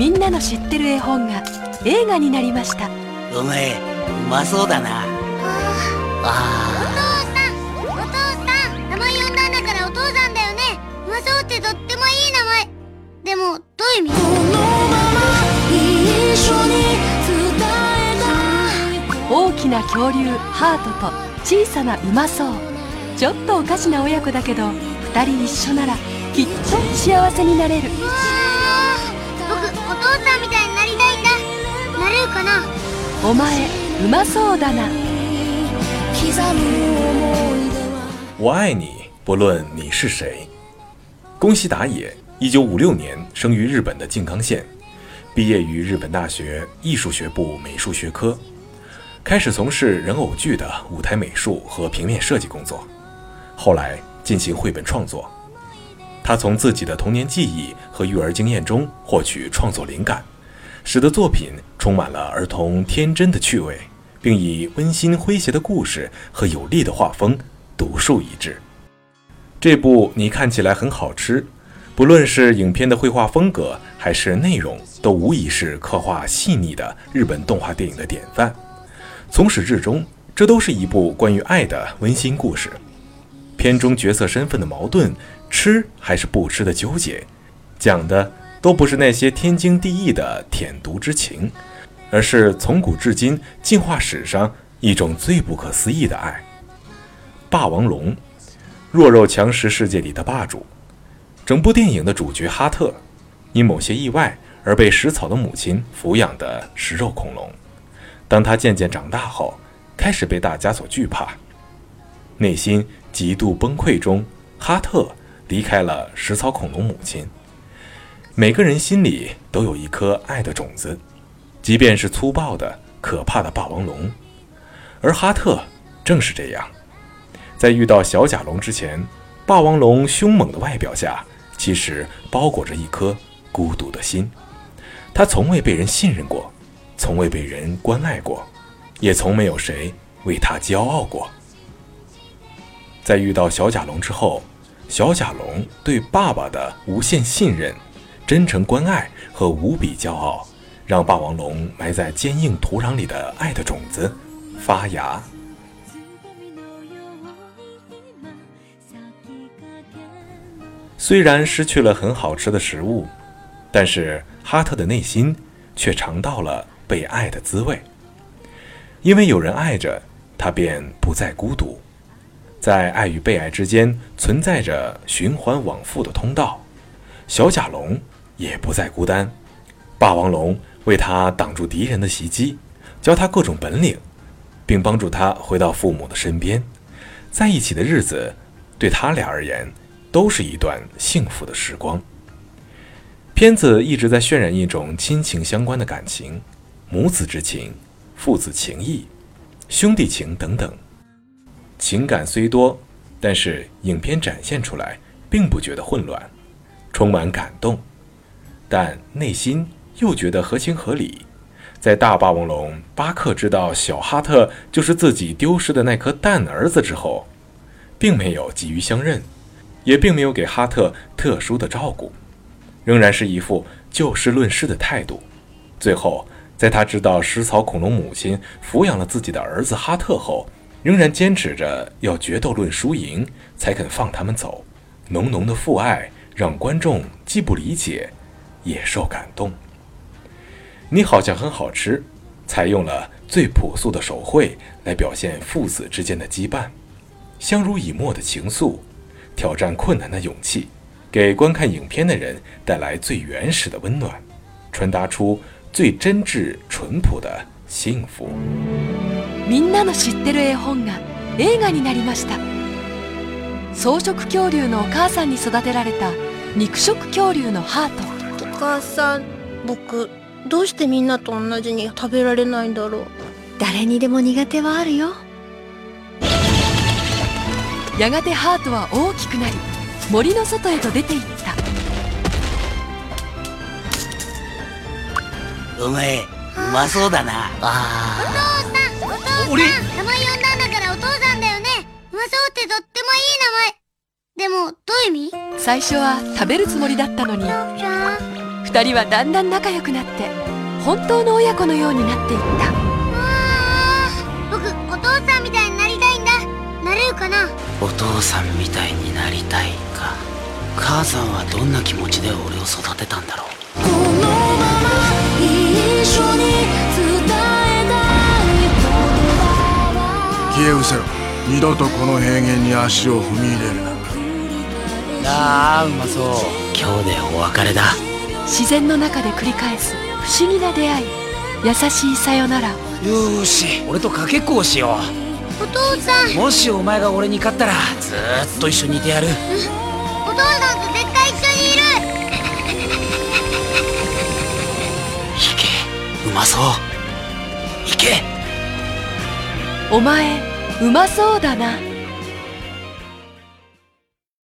みんなの知ってる絵本が映画になりましたお前うまそうだなあお父さんお父さん名前呼んだんだからお父さんだよねうまそうってとってもいい名前でもどういう意味このまま一緒に伝えた大きな恐竜ハートと小さなうまそうちょっとおかしな親子だけど2人一緒ならきっと幸せになれるお父さんみたいになりたいな、るかな。お前、うまそうだな。我爱你，不论你是谁。宫西达也，一九五六年生于日本的静冈县，毕业于日本大学艺术学部美术学科，开始从事人偶剧的舞台美术和平面设计工作，后来进行绘本创作。他从自己的童年记忆和育儿经验中获取创作灵感，使得作品充满了儿童天真的趣味，并以温馨诙谐的故事和有力的画风独树一帜。这部《你看起来很好吃》，不论是影片的绘画风格还是内容，都无疑是刻画细腻的日本动画电影的典范。从始至终，这都是一部关于爱的温馨故事。片中角色身份的矛盾，吃还是不吃的纠结，讲的都不是那些天经地义的舔犊之情，而是从古至今进化史上一种最不可思议的爱——霸王龙，弱肉强食世界里的霸主。整部电影的主角哈特，因某些意外而被食草的母亲抚养的食肉恐龙。当他渐渐长大后，开始被大家所惧怕，内心。极度崩溃中，哈特离开了食草恐龙母亲。每个人心里都有一颗爱的种子，即便是粗暴的、可怕的霸王龙。而哈特正是这样，在遇到小甲龙之前，霸王龙凶猛的外表下，其实包裹着一颗孤独的心。他从未被人信任过，从未被人关爱过，也从没有谁为他骄傲过。在遇到小甲龙之后，小甲龙对爸爸的无限信任、真诚关爱和无比骄傲，让霸王龙埋在坚硬土壤里的爱的种子发芽。虽然失去了很好吃的食物，但是哈特的内心却尝到了被爱的滋味，因为有人爱着，他便不再孤独。在爱与被爱之间存在着循环往复的通道，小甲龙也不再孤单，霸王龙为他挡住敌人的袭击，教他各种本领，并帮助他回到父母的身边，在一起的日子，对他俩而言都是一段幸福的时光。片子一直在渲染一种亲情相关的感情，母子之情、父子情谊、兄弟情等等。情感虽多，但是影片展现出来并不觉得混乱，充满感动，但内心又觉得合情合理。在大霸王龙巴克知道小哈特就是自己丢失的那颗蛋儿子之后，并没有急于相认，也并没有给哈特特殊的照顾，仍然是一副就事论事的态度。最后，在他知道食草恐龙母亲抚养了自己的儿子哈特后。仍然坚持着要决斗论输赢才肯放他们走，浓浓的父爱让观众既不理解，也受感动。你好像很好吃，采用了最朴素的手绘来表现父子之间的羁绊，相濡以沫的情愫，挑战困难的勇气，给观看影片的人带来最原始的温暖，传达出最真挚淳朴的幸福。みんなの知ってる絵本が映画になりました草食恐竜のお母さんに育てられた肉食恐竜のハートお母さん僕どうしてみんなと同じに食べられないんだろう誰にでも苦手はあるよやがてハートは大きくなり森の外へと出ていったお前うまそうだなああ俺名前呼んだんだからお父さんだよねマサオってとってもいい名前でもどういう意味最初は食べるつもりだったのに2人はだんだん仲良くなって本当の親子のようになっていった僕お父さんみたいになりたいんだなれるかなお父さんみたいになりたいか母さんはどんな気持ちで俺を育てたんだろうこのまま一緒に伝え消え失せろ二度とこの平原に足を踏み入れるなあーうまそう今日でお別れだ自然の中で繰り返す不思議な出会い優しいさよならよーし俺とかけっこをしようお父さんもしお前が俺に勝ったらずーっと一緒にいてやる、お父さんと絶対一緒にいる行けうまそう行けお前うまそうだな